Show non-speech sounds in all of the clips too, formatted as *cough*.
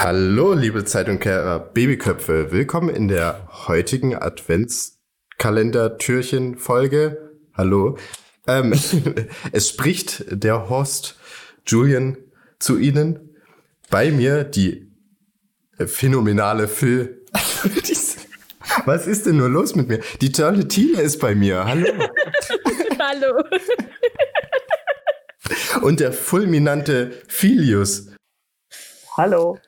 Hallo, liebe Zeitumkehrer Babyköpfe. Willkommen in der heutigen Adventskalender-Türchen-Folge. Hallo. Ähm, *laughs* es spricht der Horst Julian zu Ihnen. Bei mir die phänomenale Phil. *laughs* Was ist denn nur los mit mir? Die tolle Tina ist bei mir. Hallo. *laughs* Hallo. Und der fulminante Filius. Hallo.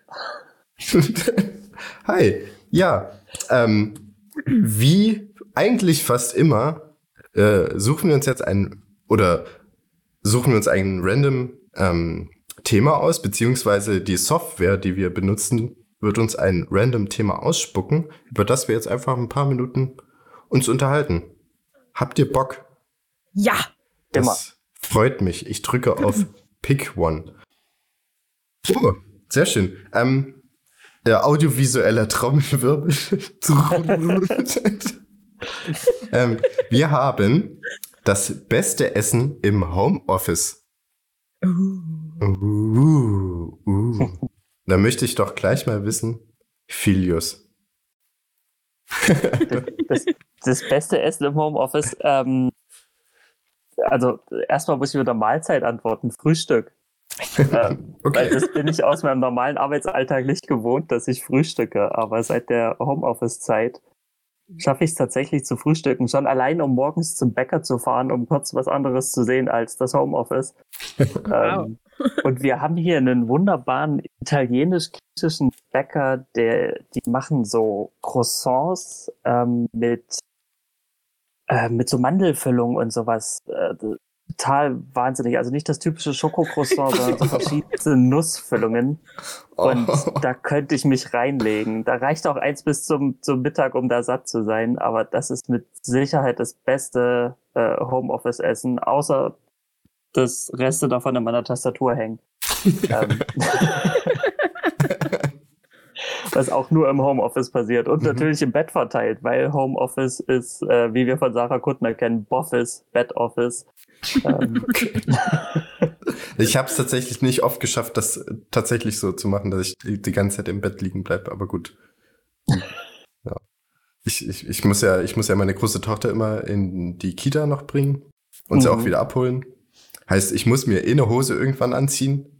*laughs* Hi. Ja, ähm, wie eigentlich fast immer äh, suchen wir uns jetzt ein oder suchen wir uns ein random ähm, Thema aus, beziehungsweise die Software, die wir benutzen, wird uns ein random Thema ausspucken, über das wir jetzt einfach ein paar Minuten uns unterhalten. Habt ihr Bock? Ja. Das Immer. freut mich. Ich drücke auf *laughs* Pick One. Oh, sehr schön. Ähm, der audiovisuelle Trommelwirbel. *laughs* *laughs* ähm, wir haben das beste Essen im Homeoffice. Uh, uh. Da möchte ich doch gleich mal wissen, Filius. Das, das beste Essen im Homeoffice, ähm, also erstmal muss ich wieder Mahlzeit antworten, Frühstück. Ähm, *laughs* Okay. Weil das bin ich aus meinem normalen Arbeitsalltag nicht gewohnt, dass ich frühstücke. Aber seit der Homeoffice-Zeit schaffe ich es tatsächlich zu frühstücken. Schon allein, um morgens zum Bäcker zu fahren, um kurz was anderes zu sehen als das Homeoffice. *laughs* Wow. ähm, und wir haben hier einen wunderbaren italienisch-griechischen Bäcker, der, die machen so Croissants ähm, mit, äh, mit so Mandelfüllung und sowas. Äh, total wahnsinnig. Also nicht das typische Schokocroissant, sondern so *laughs* verschiedene Nussfüllungen. Und Oh. da könnte ich mich reinlegen. Da reicht auch eins bis zum, zum Mittag, um da satt zu sein. Aber das ist mit Sicherheit das beste äh, Homeoffice-Essen, außer dass Reste davon in meiner Tastatur hängen. *laughs* ähm, *laughs* *laughs* was auch nur im Homeoffice passiert und Mhm. natürlich im Bett verteilt, weil Homeoffice ist, äh, wie wir von Sarah Kuttner kennen, Boffice, Bed-Office. Ähm, *laughs* Ich habe es tatsächlich nicht oft geschafft, das tatsächlich so zu machen, dass ich die, ganze Zeit im Bett liegen bleibe, aber gut. *laughs* Ja. Ich, ich, ich, muss ja, ich muss ja meine große Tochter immer in die Kita noch bringen und sie Mhm. auch wieder abholen. Heißt, ich muss mir eh eine Hose irgendwann anziehen.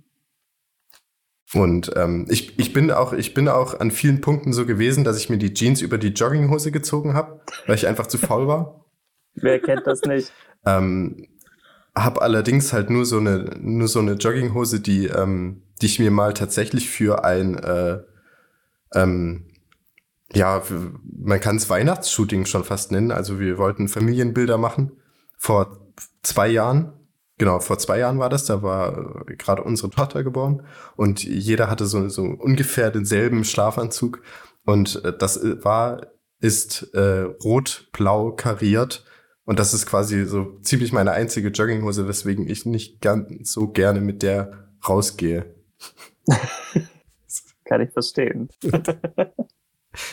Und ähm, ich, ich, bin auch, ich bin auch an vielen Punkten so gewesen, dass ich mir die Jeans über die Jogginghose gezogen habe, weil ich einfach zu faul war. wer kennt das nicht? Ähm, hab allerdings halt nur so eine, nur so eine Jogginghose, die, ähm, die ich mir mal tatsächlich für ein, äh, ähm, ja, man kann es Weihnachtsshooting schon fast nennen. Also wir wollten Familienbilder machen vor zwei Jahren. Genau, vor zwei Jahren war das. Da war äh, gerade unsere Tochter geboren und jeder hatte so, so ungefähr denselben Schlafanzug. Und äh, das äh, war, ist äh, rot-blau kariert. Und das ist quasi so ziemlich meine einzige Jogginghose, weswegen ich nicht ganz so gerne mit der rausgehe. *laughs* Kann ich verstehen. *laughs*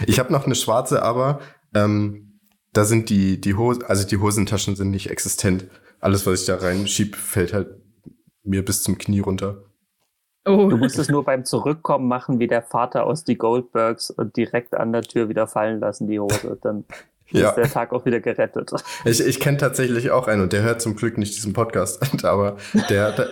Ich habe noch eine schwarze, aber ähm, da sind die, die Hosen, also die Hosentaschen sind nicht existent. Alles, was ich da reinschieb, fällt halt mir bis zum Knie runter. Oh. Du musst es nur beim Zurückkommen machen, wie der Vater aus die Goldbergs und direkt an der Tür wieder fallen lassen, die Hose. Dann *laughs* Ja. ist der Tag auch wieder gerettet. Ich, ich kenne tatsächlich auch einen und der hört zum Glück nicht diesen Podcast, *laughs* aber der, der,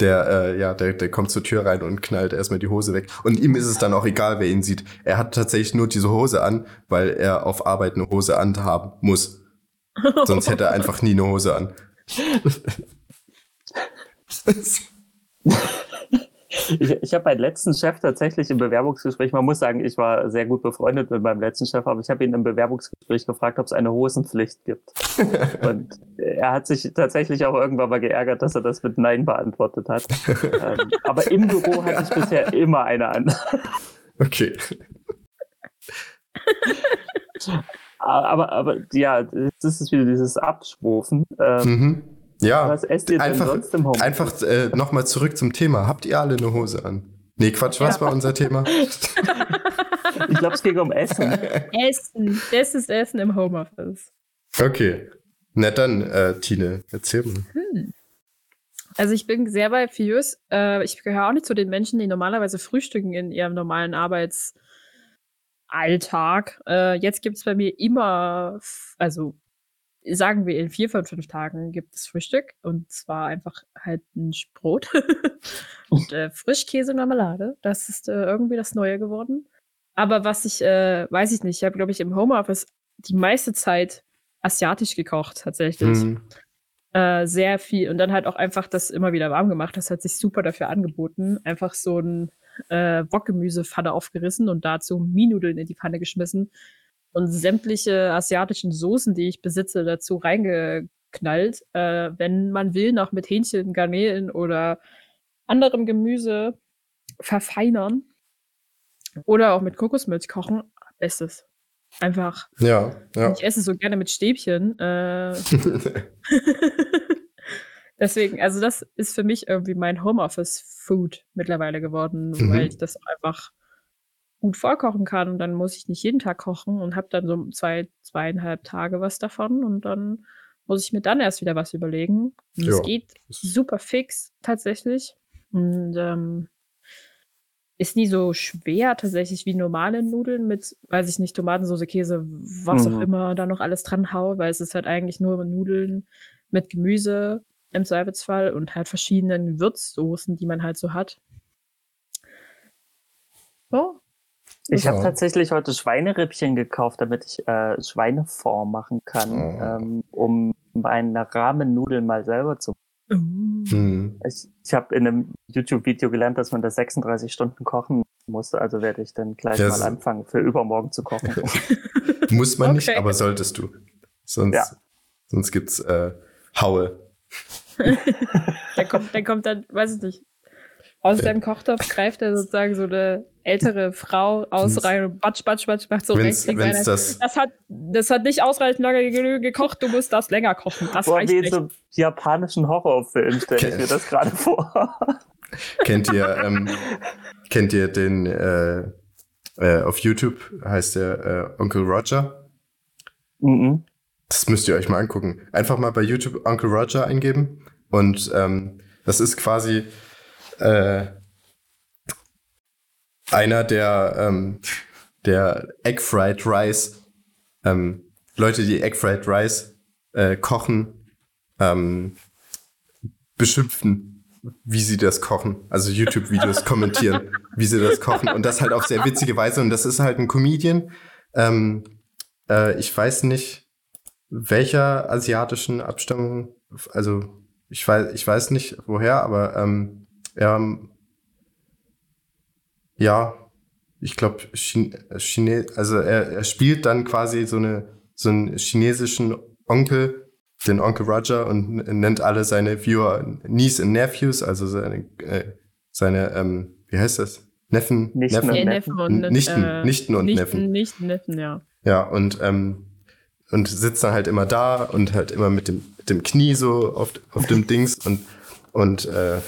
der äh, ja, der, der kommt zur Tür rein und knallt erstmal die Hose weg. Und ihm ist es dann auch egal, wer ihn sieht. Er hat tatsächlich nur diese Hose an, weil er auf Arbeit eine Hose anhaben muss. *laughs* Sonst hätte er einfach nie eine Hose an. Ich, ich habe meinen letzten Chef tatsächlich im Bewerbungsgespräch, man muss sagen, ich war sehr gut befreundet mit meinem letzten Chef, aber ich habe ihn im Bewerbungsgespräch gefragt, ob es eine Hosenpflicht gibt. *laughs* Und er hat sich tatsächlich auch irgendwann mal geärgert, dass er das mit Nein beantwortet hat. ähm, aber im Büro hatte ich bisher immer eine an. Okay. *laughs* Aber, aber ja, das ist wieder dieses Abschwufen. Ähm, Mhm. Ja, was esst ihr denn einfach, sonst im Homeoffice? einfach äh, nochmal zurück zum Thema. Habt ihr alle eine Hose an? Nee, Quatsch, was Ja. war unser Thema? *laughs* Ich glaube, es ging um Essen. *laughs* Essen. Bestes Essen im Homeoffice. Okay. Na dann, äh, Tine, erzähl mal. Also ich bin sehr bei Fius. Äh, ich gehöre auch nicht zu den Menschen, die normalerweise frühstücken in ihrem normalen Arbeitsalltag. Äh, jetzt gibt es bei mir immer, also sagen wir in vier von fünf Tagen gibt es Frühstück. Und zwar einfach halt ein Brot *laughs* und äh, Frischkäse und Marmelade. Das ist äh, irgendwie das Neue geworden. Aber was ich, äh, weiß ich nicht, ich habe, glaube ich, im Homeoffice die meiste Zeit asiatisch gekocht, tatsächlich Hm. äh, sehr viel und dann halt auch einfach das immer wieder warm gemacht. Das hat sich super dafür angeboten. Einfach so ein äh, Wokgemüsepfanne aufgerissen und dazu Mienudeln in die Pfanne geschmissen und sämtliche asiatischen Soßen, die ich besitze, dazu reingeknallt. Äh, wenn man will, noch mit Hähnchen, Garnelen oder anderem Gemüse verfeinern oder auch mit Kokosmilch kochen. Bestes. Einfach. Ja, ja. Ich esse so gerne mit Stäbchen. Äh, *laughs* *laughs* Deswegen, also das ist für mich irgendwie mein Homeoffice-Food mittlerweile geworden, Mhm. weil ich das einfach gut vorkochen kann und dann muss ich nicht jeden Tag kochen und habe dann so zwei, zweieinhalb Tage was davon und dann muss ich mir dann erst wieder was überlegen. Und es Ja. geht super fix tatsächlich und ähm, ist nie so schwer tatsächlich wie normale Nudeln mit, weiß ich nicht, Tomatensauce, Käse, was Mhm. auch immer da noch alles dran hau, weil es ist halt eigentlich nur Nudeln mit Gemüse im Zweifelsfall und halt verschiedenen Würzsoßen, die man halt so hat. So. Ich habe tatsächlich heute Schweinerippchen gekauft, damit ich äh, Schweineform machen kann, Oh. ähm, um meine Rahmennudeln mal selber zu Hm. Ich, ich habe in einem YouTube-Video gelernt, dass man das 36 Stunden kochen muss, also werde ich dann gleich Das- mal anfangen, für übermorgen zu kochen. *laughs* Muss man nicht, Okay. aber solltest du. Sonst, Ja. sonst gibt's äh, Haue. Der kommt, der kommt dann, weiß ich nicht, aus Ja. seinem Kochtopf greift er sozusagen so eine ältere Frau aus rein und batsch, batsch, batsch, macht so Wenn's, rechts, links, wenn's das, Das hat, das hat nicht ausreichend lange ge- gekocht, du musst das länger kochen. Das Boah, reicht wie in nicht. so japanischen Horrorfilm stelle ich mir das gerade vor. *laughs* kennt ihr, ähm, kennt ihr den, äh, äh, auf YouTube heißt der äh, Onkel Roger? mhm. Das müsst ihr euch mal angucken. Einfach mal bei YouTube Uncle Roger eingeben. Und ähm, das ist quasi äh, einer der, ähm, der Egg Fried Rice, ähm, Leute, die Egg Fried Rice äh, kochen, ähm, beschimpfen, wie sie das kochen. Also YouTube-Videos *laughs* kommentieren, wie sie das kochen. Und das halt auf sehr witzige Weise. Und das ist halt ein Comedian. Ähm, äh, ich weiß nicht, welcher asiatischen Abstammung, also ich weiß, ich weiß nicht woher, aber ähm, er, ja, ich glaube, Chine, Chine, also er, er spielt dann quasi so eine so einen chinesischen Onkel, den Onkel Roger und nennt alle seine Viewer Niece and Nephews, also seine äh, seine ähm, wie heißt das Neffen Nichten Neffen Neffen. Neffen und, Nichten, äh, Nichten und Nichten, Neffen. Nichten, Neffen, ja. Ja, und, ähm, und sitzt dann halt immer da und halt immer mit dem, dem Knie so auf, auf dem Dings und, und äh,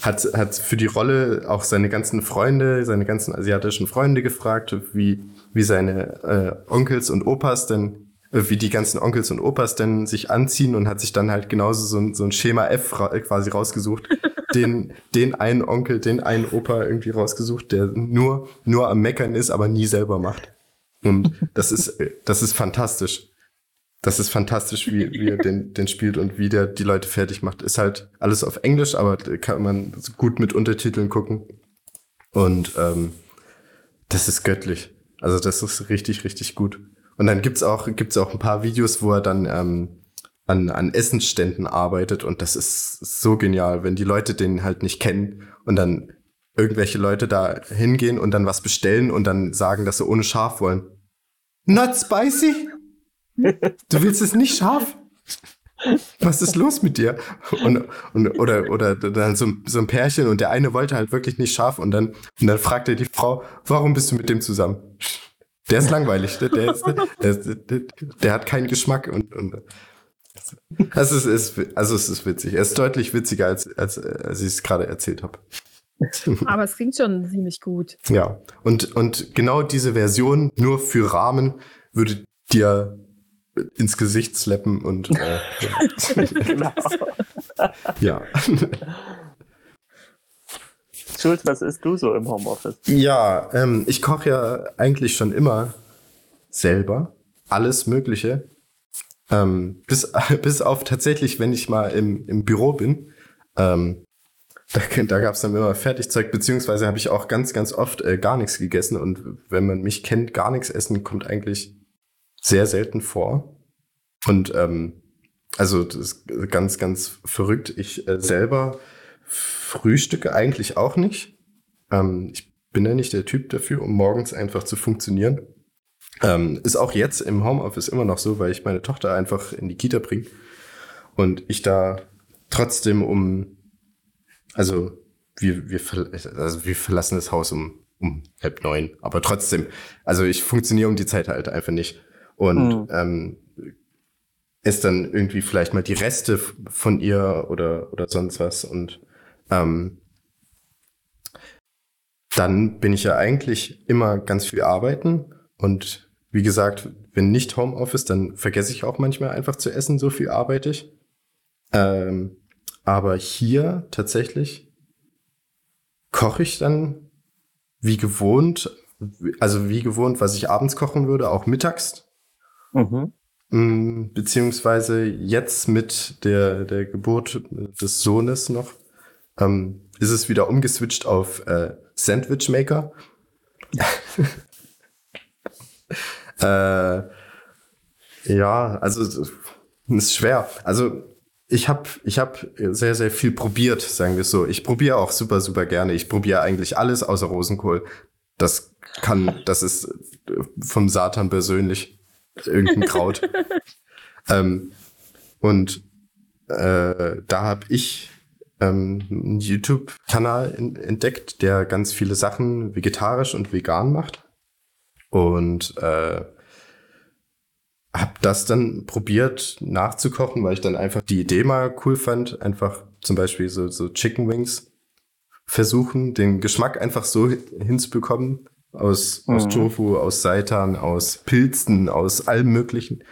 hat, hat für die Rolle auch seine ganzen Freunde, seine ganzen asiatischen Freunde gefragt, wie, wie seine äh, Onkels und Opas denn, äh, wie die ganzen Onkels und Opas denn sich anziehen und hat sich dann halt genauso so ein, so ein Schema F ra quasi rausgesucht. *laughs* den, den einen Onkel, den einen Opa irgendwie rausgesucht, der nur, nur am Meckern ist, aber nie selber macht. Und das ist, äh, das ist fantastisch. Das ist fantastisch, wie, wie er den, den spielt und wie der die Leute fertig macht. Ist halt alles auf Englisch, aber kann man gut mit Untertiteln gucken. Und ähm, das ist göttlich. Also das ist richtig, richtig gut. Und dann gibt's auch, gibt's auch ein paar Videos, wo er dann ähm, an, an Essensständen arbeitet und das ist so genial, wenn die Leute den halt nicht kennen und dann irgendwelche Leute da hingehen und dann was bestellen und dann sagen, dass sie ohne scharf wollen. Not spicy? Du willst es nicht scharf? Was ist los mit dir? Und, und, oder, oder dann so, so ein Pärchen und der eine wollte halt wirklich nicht scharf und dann, und dann fragt er die Frau, warum bist du mit dem zusammen? Der ist langweilig, der, der, ist, der, der, der hat keinen Geschmack und, und also es ist, also es ist witzig. Er ist deutlich witziger, als, als, als ich es gerade erzählt habe. Aber es klingt schon ziemlich gut. Ja, und, und genau diese Version nur für Rahmen würde dir ins Gesicht slappen und äh, ja. *laughs* genau. *laughs* ja. Schulz, was isst du so im Homeoffice? Ja, ähm, ich koche ja eigentlich schon immer selber. Alles Mögliche. Ähm, bis, *laughs* bis auf tatsächlich, wenn ich mal im, im Büro bin. Ähm, da, da gab es dann immer Fertigzeug, beziehungsweise habe ich auch ganz, ganz oft äh, gar nichts gegessen. Und wenn man mich kennt, gar nichts essen kommt eigentlich sehr selten vor. Und ähm, also das ist ganz, ganz verrückt. Ich äh, selber frühstücke eigentlich auch nicht. Ähm, ich bin ja nicht der Typ dafür, um morgens einfach zu funktionieren. Ähm, ist auch jetzt im Homeoffice immer noch so, weil ich meine Tochter einfach in die Kita bringe und ich da trotzdem um, also wir, wir, also wir verlassen das Haus um, um halb neun, aber trotzdem, also ich funktioniere um die Zeit halt einfach nicht und mhm. ähm, ist dann irgendwie vielleicht mal die Reste von ihr oder, oder sonst was und ähm, dann bin ich ja eigentlich immer ganz viel arbeiten und wie gesagt, wenn nicht Homeoffice, dann vergesse ich auch manchmal einfach zu essen, so viel arbeite ich. Ähm, aber hier tatsächlich koche ich dann wie gewohnt, also wie gewohnt, was ich abends kochen würde, auch mittags. Mhm. Mm, beziehungsweise jetzt mit der, der Geburt des Sohnes noch, ähm, ist es wieder umgeswitcht auf äh, Sandwich Maker. *laughs* äh, ja, also ist schwer. Also ich habe ich hab sehr, sehr viel probiert, sagen wir so. Ich probiere auch super, super gerne. Ich probiere eigentlich alles außer Rosenkohl. Das kann, das ist vom Satan persönlich irgendein Kraut. *laughs* ähm, und äh, da habe ich ähm, einen YouTube-Kanal entdeckt, der ganz viele Sachen vegetarisch und vegan macht. Und äh, habe das dann probiert nachzukochen, weil ich dann einfach die Idee mal cool fand. Einfach zum Beispiel so, so Chicken Wings versuchen, den Geschmack einfach so hinzubekommen. Aus, mhm. aus Tofu, aus Seitan, aus Pilzen, aus allem Möglichen.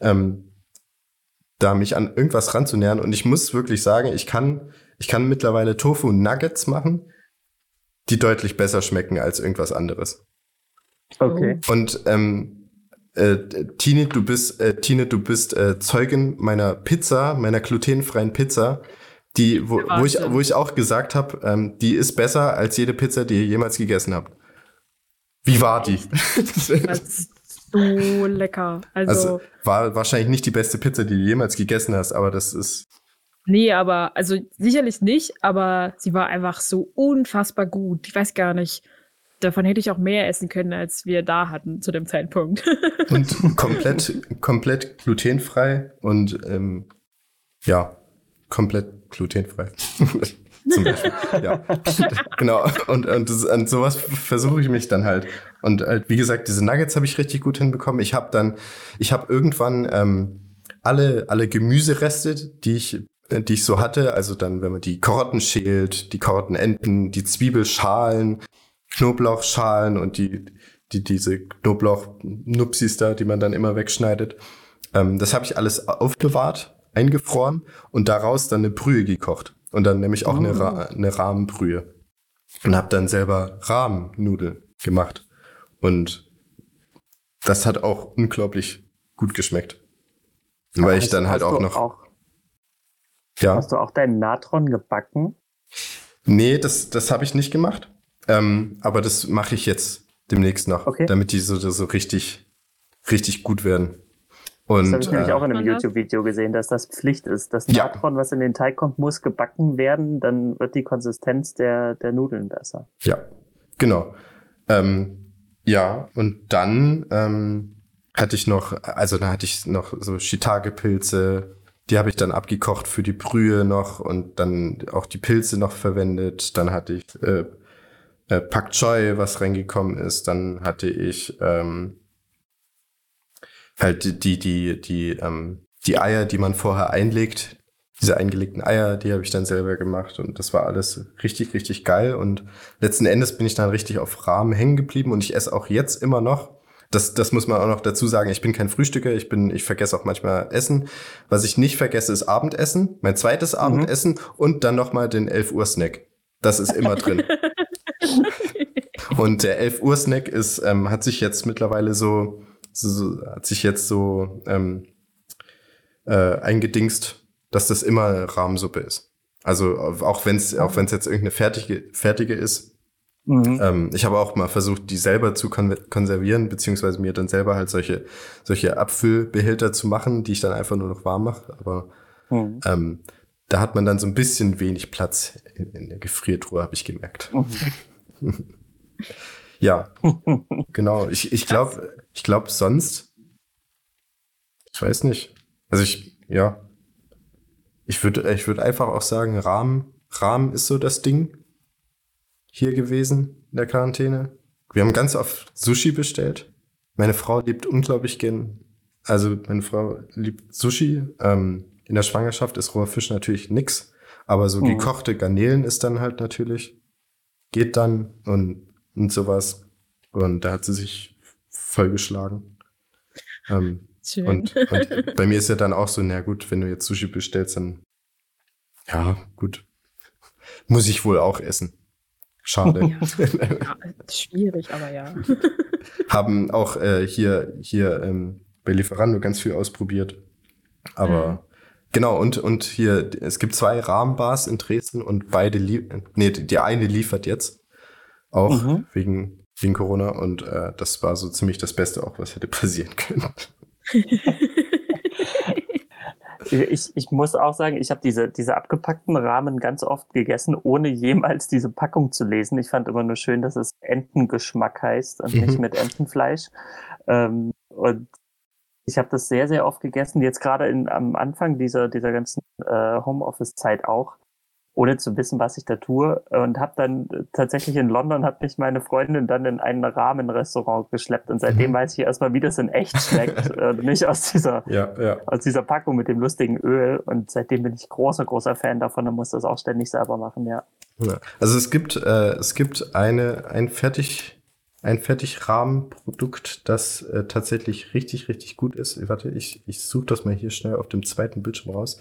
Ähm, da mich an irgendwas ranzunähern. Und ich muss wirklich sagen, ich kann, ich kann mittlerweile Tofu Nuggets machen, die deutlich besser schmecken als irgendwas anderes. Okay. Und ähm, äh, Tine, du bist, äh, Tine, du bist äh, Zeugin meiner Pizza, meiner glutenfreien Pizza, die, wo, wo ich, wo ich auch gesagt habe, ähm, die ist besser als jede Pizza, die ihr jemals gegessen habt. Wie war die? *laughs* so lecker. Also, also, war wahrscheinlich nicht die beste Pizza, die du jemals gegessen hast, aber das ist. Nee, aber also sicherlich nicht, aber sie war einfach so unfassbar gut. Ich weiß gar nicht. Davon hätte ich auch mehr essen können, als wir da hatten zu dem Zeitpunkt. *laughs* und komplett, komplett glutenfrei und ähm, ja, komplett glutenfrei. *laughs* zum Beispiel. ja, *laughs* genau. Und, und, das, und sowas versuche ich mich dann halt. Und halt, wie gesagt, diese Nuggets habe ich richtig gut hinbekommen. Ich habe dann, ich habe irgendwann ähm, alle, alle Gemüsereste, die ich die ich so hatte, also dann, wenn man die Karotten schält, die Karottenenden, die Zwiebelschalen, Knoblauchschalen und die, die diese Knoblauchnupsis da, die man dann immer wegschneidet. Ähm, das habe ich alles aufbewahrt, eingefroren und daraus dann eine Brühe gekocht. Und dann nämlich auch oh. eine, Ra eine Rahmenbrühe. Und habe dann selber Rahmennudeln gemacht. Und das hat auch unglaublich gut geschmeckt. Aber Weil ich dann halt auch noch. Auch, ja. Hast du auch deinen Natron gebacken? Nee, das, das habe ich nicht gemacht. Ähm, aber das mache ich jetzt demnächst noch, okay. damit die so, so richtig, richtig gut werden. Und, das habe ich nämlich äh, auch in einem YouTube-Video gesehen, dass das Pflicht ist. Das Natron, ja. was in den Teig kommt, muss gebacken werden, dann wird die Konsistenz der, der Nudeln besser. Ja, genau. Ähm, ja, und dann ähm, hatte ich noch, also da hatte ich noch so Shiitake-Pilze, die habe ich dann abgekocht für die Brühe noch und dann auch die Pilze noch verwendet. Dann hatte ich äh, äh, Pak Choi, was reingekommen ist. Dann hatte ich ähm, halt die, die, die, die, ähm, die Eier, die man vorher einlegt, diese eingelegten Eier, die habe ich dann selber gemacht und das war alles richtig, richtig geil und letzten Endes bin ich dann richtig auf Rahmen hängen geblieben und ich esse auch jetzt immer noch Das, das muss man auch noch dazu sagen. Ich bin kein Frühstücker, ich bin, ich vergesse auch manchmal Essen. Was ich nicht vergesse, ist Abendessen, mein zweites mhm. Abendessen und dann nochmal den 11 Uhr Snack. Das ist immer drin. *laughs* und der 11 Uhr Snack ist, ähm, hat sich jetzt mittlerweile so, so, so hat sich jetzt so ähm, äh, eingedingst, dass das immer Rahmensuppe ist. Also auch wenn es auch wenn es jetzt irgendeine fertige fertige ist. Mhm. Ähm, ich habe auch mal versucht, die selber zu kon konservieren, beziehungsweise mir dann selber halt solche solche Abfüllbehälter zu machen, die ich dann einfach nur noch warm mache. Aber mhm. ähm, da hat man dann so ein bisschen wenig Platz in, in der Gefriertruhe, habe ich gemerkt. Mhm. *laughs* ja, genau. Ich, ich glaube, ich glaube sonst, ich weiß nicht. Also ich, ja, ich würde ich würde einfach auch sagen, Rahmen, Rahmen ist so das Ding hier gewesen in der Quarantäne. Wir haben ganz oft Sushi bestellt. Meine Frau liebt unglaublich gern, also meine Frau liebt Sushi. Ähm, in der Schwangerschaft ist roher Fisch natürlich nix, aber so mhm. gekochte Garnelen ist dann halt natürlich, geht dann und, und sowas. Und da hat sie sich vollgeschlagen. Ähm, Schön. Und, und bei mir ist ja dann auch so, na gut, wenn du jetzt Sushi bestellst, dann ja, gut. Muss ich wohl auch essen. Schade. Ja, *laughs* schwierig, aber ja. Haben auch äh, hier, hier ähm, bei Lieferando ganz viel ausprobiert. Aber mhm. genau, und, und hier, es gibt zwei Rahmenbars in Dresden und beide, nee, die eine liefert jetzt. Auch mhm. wegen, wegen Corona. Und äh, das war so ziemlich das Beste auch, was hätte passieren können. ich, ich muss auch sagen, ich habe diese, diese abgepackten Rahmen ganz oft gegessen, ohne jemals diese Packung zu lesen. Ich fand immer nur schön, dass es Entengeschmack heißt und nicht mhm. mit Entenfleisch. Ähm, und ich habe das sehr, sehr oft gegessen, jetzt gerade am Anfang dieser, dieser ganzen äh, Homeoffice-Zeit auch ohne zu wissen, was ich da tue. Und habe dann tatsächlich in London hat mich meine Freundin dann in ein Rahmenrestaurant geschleppt und seitdem mhm. weiß ich erstmal, wie das in echt schmeckt, *laughs* äh, nicht aus dieser ja, ja. aus dieser Packung mit dem lustigen Öl. Und seitdem bin ich großer großer Fan davon und muss das auch ständig selber machen. Ja. ja. Also es gibt äh, es gibt eine ein fertig ein Fertigrahmenprodukt, das äh, tatsächlich richtig richtig gut ist. Warte, ich ich suche das mal hier schnell auf dem zweiten Bildschirm raus.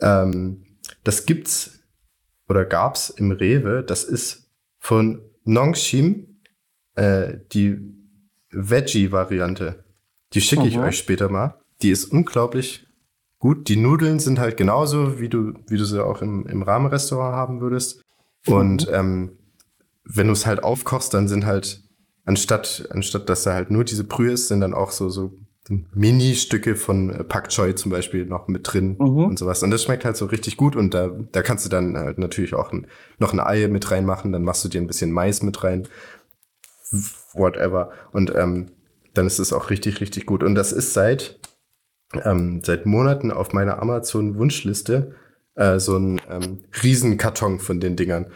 Ähm, das gibt's oder gab's im Rewe, das ist von Nongshim äh, die Veggie-Variante. Die schicke ich mhm. euch später mal. Die ist unglaublich gut. Die Nudeln sind halt genauso, wie du, wie du sie auch im, im Rahmenrestaurant haben würdest. Und mhm. ähm, wenn du es halt aufkochst, dann sind halt, anstatt, anstatt dass da halt nur diese Brühe ist, sind dann auch so, so Mini-Stücke von äh, Pak Choi zum Beispiel noch mit drin mhm. und sowas. Und das schmeckt halt so richtig gut und da, da kannst du dann halt natürlich auch ein, noch ein Ei mit reinmachen, dann machst du dir ein bisschen Mais mit rein, whatever. Und ähm, dann ist es auch richtig, richtig gut. Und das ist seit, ähm, seit Monaten auf meiner Amazon-Wunschliste äh, so ein ähm, Riesenkarton von den Dingern.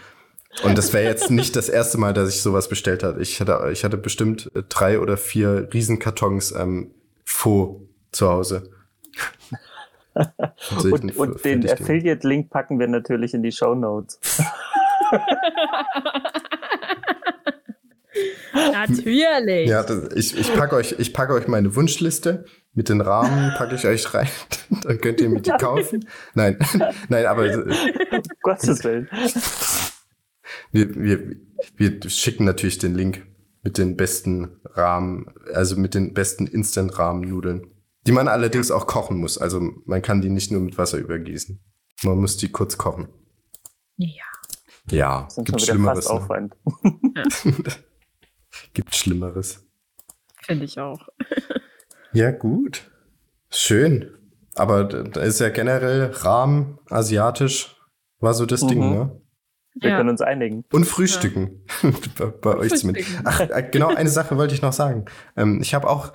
Und das wäre jetzt nicht das erste Mal, dass ich sowas bestellt habe. Ich hatte, ich hatte bestimmt drei oder vier Riesenkartons ähm, Faux zu Hause. *laughs* und, und den Affiliate-Link packen wir natürlich in die Show Notes. *laughs* natürlich. Ja, das, ich, ich packe euch, ich packe euch meine Wunschliste mit den Rahmen, packe ich euch rein. *laughs* Dann könnt ihr mir die kaufen. Nein, nein, aber. Um Gottes Willen. Wir, wir, wir schicken natürlich den Link mit den besten Rahmen, also mit den besten Instant-Rahmen-Nudeln. Die man allerdings auch kochen muss. Also man kann die nicht nur mit Wasser übergießen. Man muss die kurz kochen. Ja. Ja, gibt Schlimmeres. Ne? *laughs* gibt Schlimmeres. Finde ich auch. *laughs* ja, gut. Schön. Aber da ist ja generell Rahmen, asiatisch, war so das mhm. Ding, ne? Wir ja. können uns einigen. Und frühstücken. Ja. *laughs* bei, bei euch zumindest. Ach, äh, genau, eine Sache wollte ich noch sagen. Ähm, ich habe auch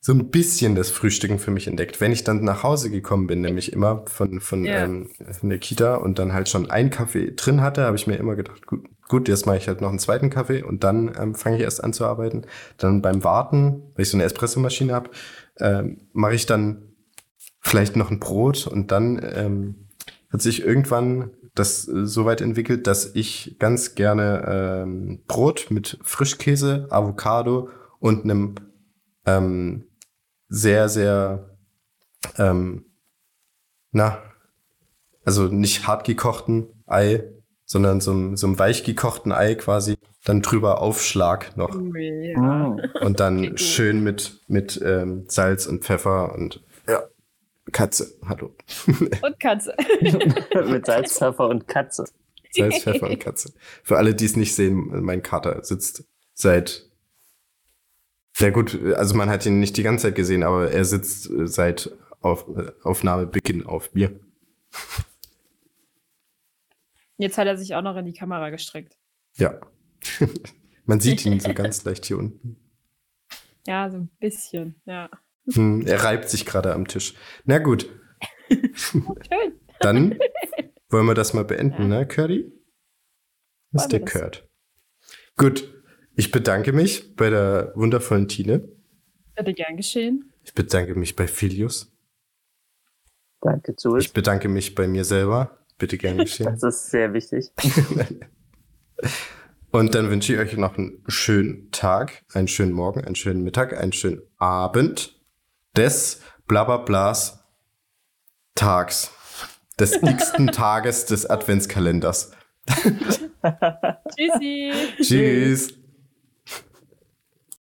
so ein bisschen das Frühstücken für mich entdeckt. Wenn ich dann nach Hause gekommen bin, nämlich immer von, von, ja. ähm, von der Kita und dann halt schon einen Kaffee drin hatte, habe ich mir immer gedacht, gut, gut jetzt mache ich halt noch einen zweiten Kaffee und dann ähm, fange ich erst an zu arbeiten. Dann beim Warten, weil ich so eine Espressomaschine habe, ähm, mache ich dann vielleicht noch ein Brot und dann ähm, hat sich irgendwann das äh, so weit entwickelt, dass ich ganz gerne ähm, Brot mit Frischkäse, Avocado und einem ähm, sehr, sehr, ähm, na, also nicht hart gekochten Ei, sondern so, einem- so einem weich gekochten Ei quasi, dann drüber Aufschlag noch. Ja. Mm. Und dann schön mit, mit ähm, Salz und Pfeffer und Katze, hallo. Und Katze. *laughs* Mit Salz, Pfeffer und Katze. Salz, Pfeffer und Katze. Für alle, die es nicht sehen, mein Kater sitzt seit. Sehr gut, also man hat ihn nicht die ganze Zeit gesehen, aber er sitzt seit auf, Aufnahmebeginn auf mir. Jetzt hat er sich auch noch in die Kamera gestreckt. Ja. *laughs* man sieht ihn so ganz leicht hier unten. Ja, so ein bisschen. Ja. Hm, er reibt sich gerade am Tisch. Na gut, Schön. dann *laughs* wollen wir das mal beenden, ne, Curdy? Wir das? Kurt. Gut, ich bedanke mich bei der wundervollen Tine. Hätte gern geschehen. Ich bedanke mich bei Filius. Danke, Jules. Ich bedanke mich bei mir selber. Bitte gerne geschehen. Das ist sehr wichtig. *laughs* Und dann wünsche ich euch noch einen schönen Tag, einen schönen Morgen, einen schönen Mittag, einen schönen Abend des Blablablas Tags. Des *laughs* x-ten Tages des Adventskalenders. *laughs* Tschüssi. Tschüss.